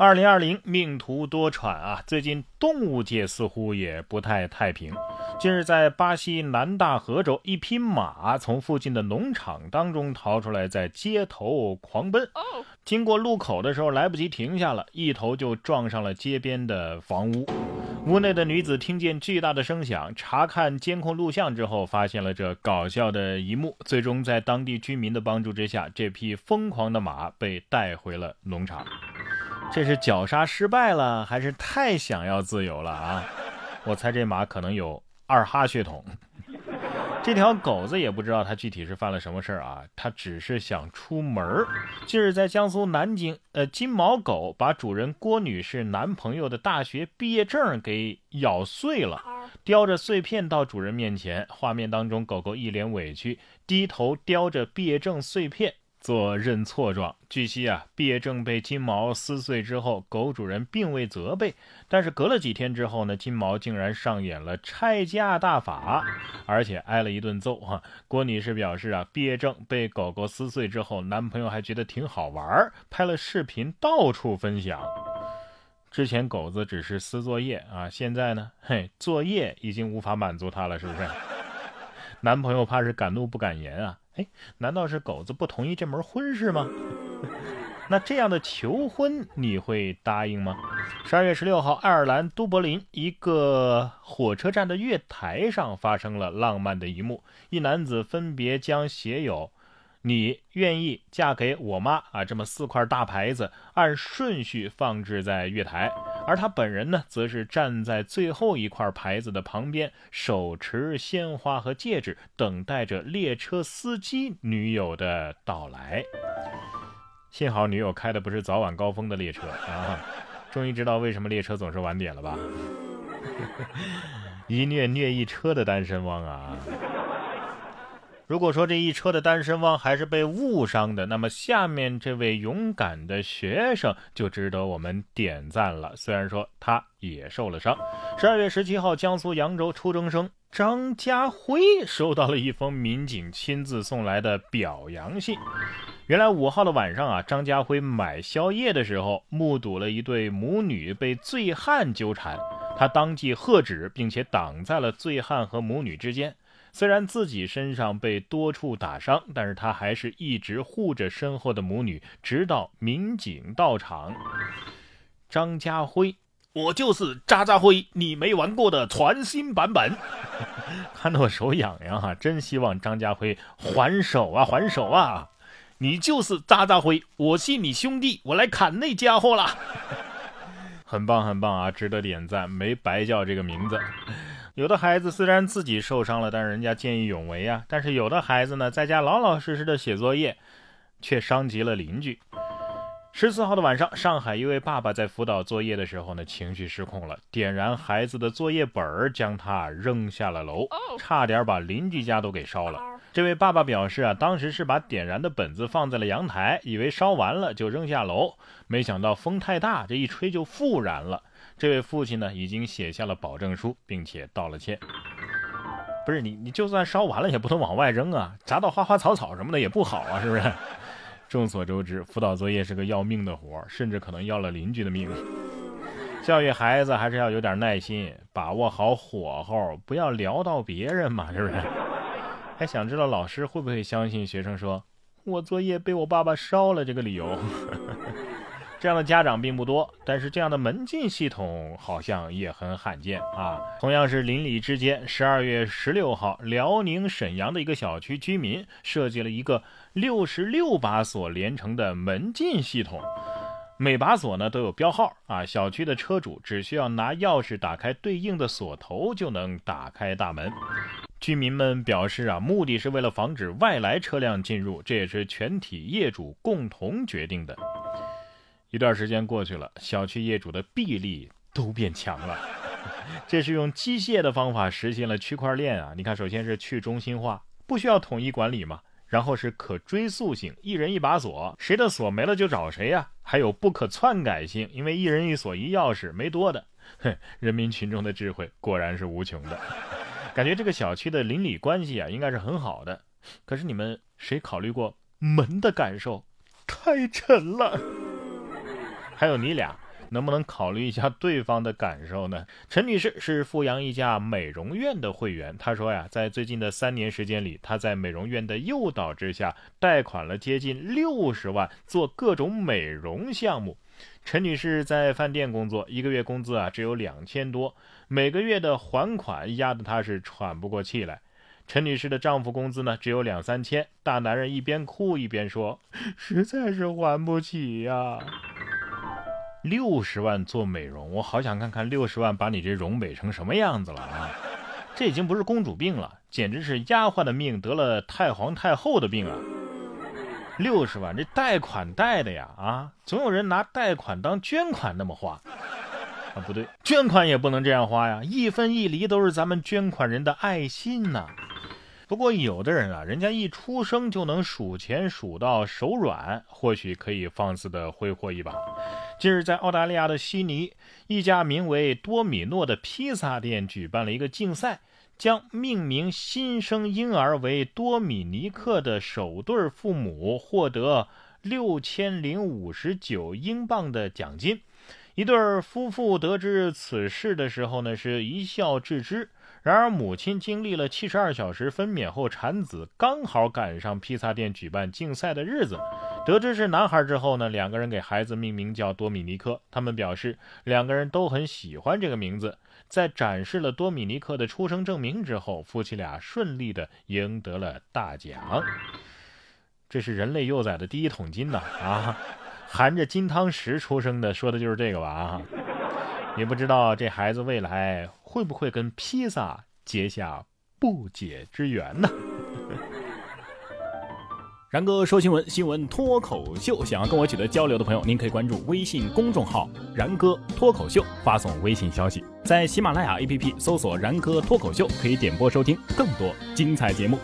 二零二零命途多舛啊！最近动物界似乎也不太太平。近日，在巴西南大河州，一匹马从附近的农场当中逃出来，在街头狂奔。经过路口的时候，来不及停下了，一头就撞上了街边的房屋。屋内的女子听见巨大的声响，查看监控录像之后，发现了这搞笑的一幕。最终，在当地居民的帮助之下，这匹疯狂的马被带回了农场。这是绞杀失败了，还是太想要自由了啊？我猜这马可能有二哈血统。这条狗子也不知道它具体是犯了什么事儿啊，它只是想出门儿。近日在江苏南京，呃，金毛狗把主人郭女士男朋友的大学毕业证给咬碎了，叼着碎片到主人面前。画面当中，狗狗一脸委屈，低头叼着毕业证碎片。做认错状。据悉啊，毕业证被金毛撕碎之后，狗主人并未责备。但是隔了几天之后呢，金毛竟然上演了拆家大法，而且挨了一顿揍哈。郭女士表示啊，毕业证被狗狗撕碎之后，男朋友还觉得挺好玩，拍了视频到处分享。之前狗子只是撕作业啊，现在呢，嘿，作业已经无法满足他了，是不是？男朋友怕是敢怒不敢言啊。哎，难道是狗子不同意这门婚事吗？那这样的求婚你会答应吗？十二月十六号，爱尔兰都柏林一个火车站的月台上发生了浪漫的一幕，一男子分别将写有。你愿意嫁给我妈？啊，这么四块大牌子按顺序放置在月台，而他本人呢，则是站在最后一块牌子的旁边，手持鲜花和戒指，等待着列车司机女友的到来。幸好女友开的不是早晚高峰的列车啊！终于知道为什么列车总是晚点了吧？一虐虐一车的单身汪啊！如果说这一车的单身汪还是被误伤的，那么下面这位勇敢的学生就值得我们点赞了。虽然说他也受了伤。十二月十七号，江苏扬州初中生张家辉收到了一封民警亲自送来的表扬信。原来五号的晚上啊，张家辉买宵夜的时候，目睹了一对母女被醉汉纠缠，他当即喝止，并且挡在了醉汉和母女之间。虽然自己身上被多处打伤，但是他还是一直护着身后的母女，直到民警到场。张家辉，我就是渣渣辉，你没玩过的全新版本。看得我手痒痒哈，真希望张家辉还手啊，还手啊！你就是渣渣辉，我信你兄弟，我来砍那家伙了。很棒很棒啊，值得点赞，没白叫这个名字。有的孩子虽然自己受伤了，但是人家见义勇为啊。但是有的孩子呢，在家老老实实的写作业，却伤及了邻居。十四号的晚上，上海一位爸爸在辅导作业的时候呢，情绪失控了，点燃孩子的作业本儿，将他扔下了楼，差点把邻居家都给烧了。这位爸爸表示啊，当时是把点燃的本子放在了阳台，以为烧完了就扔下楼，没想到风太大，这一吹就复燃了。这位父亲呢，已经写下了保证书，并且道了歉。不是你，你就算烧完了，也不能往外扔啊，砸到花花草草什么的也不好啊，是不是？众所周知，辅导作业是个要命的活甚至可能要了邻居的命。教育孩子还是要有点耐心，把握好火候，不要聊到别人嘛，是不是？还想知道老师会不会相信学生说“我作业被我爸爸烧了”这个理由？这样的家长并不多，但是这样的门禁系统好像也很罕见啊。同样是邻里之间，十二月十六号，辽宁沈阳的一个小区居民设计了一个六十六把锁连成的门禁系统，每把锁呢都有标号啊。小区的车主只需要拿钥匙打开对应的锁头，就能打开大门。居民们表示啊，目的是为了防止外来车辆进入，这也是全体业主共同决定的。一段时间过去了，小区业主的臂力都变强了。这是用机械的方法实现了区块链啊！你看，首先是去中心化，不需要统一管理嘛。然后是可追溯性，一人一把锁，谁的锁没了就找谁呀。还有不可篡改性，因为一人一锁一钥匙，没多的。哼，人民群众的智慧果然是无穷的。感觉这个小区的邻里关系啊，应该是很好的。可是你们谁考虑过门的感受？太沉了。还有你俩，能不能考虑一下对方的感受呢？陈女士是富阳一家美容院的会员，她说呀，在最近的三年时间里，她在美容院的诱导之下，贷款了接近六十万做各种美容项目。陈女士在饭店工作，一个月工资啊只有两千多，每个月的还款压得她是喘不过气来。陈女士的丈夫工资呢只有两三千，大男人一边哭一边说：“ 实在是还不起呀。”六十万做美容，我好想看看六十万把你这容美成什么样子了啊！这已经不是公主病了，简直是丫鬟的命得了太皇太后的病啊！六十万，这贷款贷的呀啊！总有人拿贷款当捐款那么花啊？不对，捐款也不能这样花呀！一分一厘都是咱们捐款人的爱心呐。不过有的人啊，人家一出生就能数钱数到手软，或许可以放肆的挥霍一把。近日，在澳大利亚的悉尼，一家名为多米诺的披萨店举办了一个竞赛，将命名新生婴儿为多米尼克的首对父母获得六千零五十九英镑的奖金。一对夫妇得知此事的时候呢，是一笑置之。然而，母亲经历了七十二小时分娩后产子，刚好赶上披萨店举办竞赛的日子。得知是男孩之后呢，两个人给孩子命名叫多米尼克。他们表示，两个人都很喜欢这个名字。在展示了多米尼克的出生证明之后，夫妻俩顺利的赢得了大奖。这是人类幼崽的第一桶金呐！啊，含着金汤匙出生的，说的就是这个吧？啊，也不知道这孩子未来。会不会跟披萨结下不解之缘呢？然哥说新闻，新闻脱口秀。想要跟我取得交流的朋友，您可以关注微信公众号“然哥脱口秀”，发送微信消息，在喜马拉雅 APP 搜索“然哥脱口秀”，可以点播收听更多精彩节目。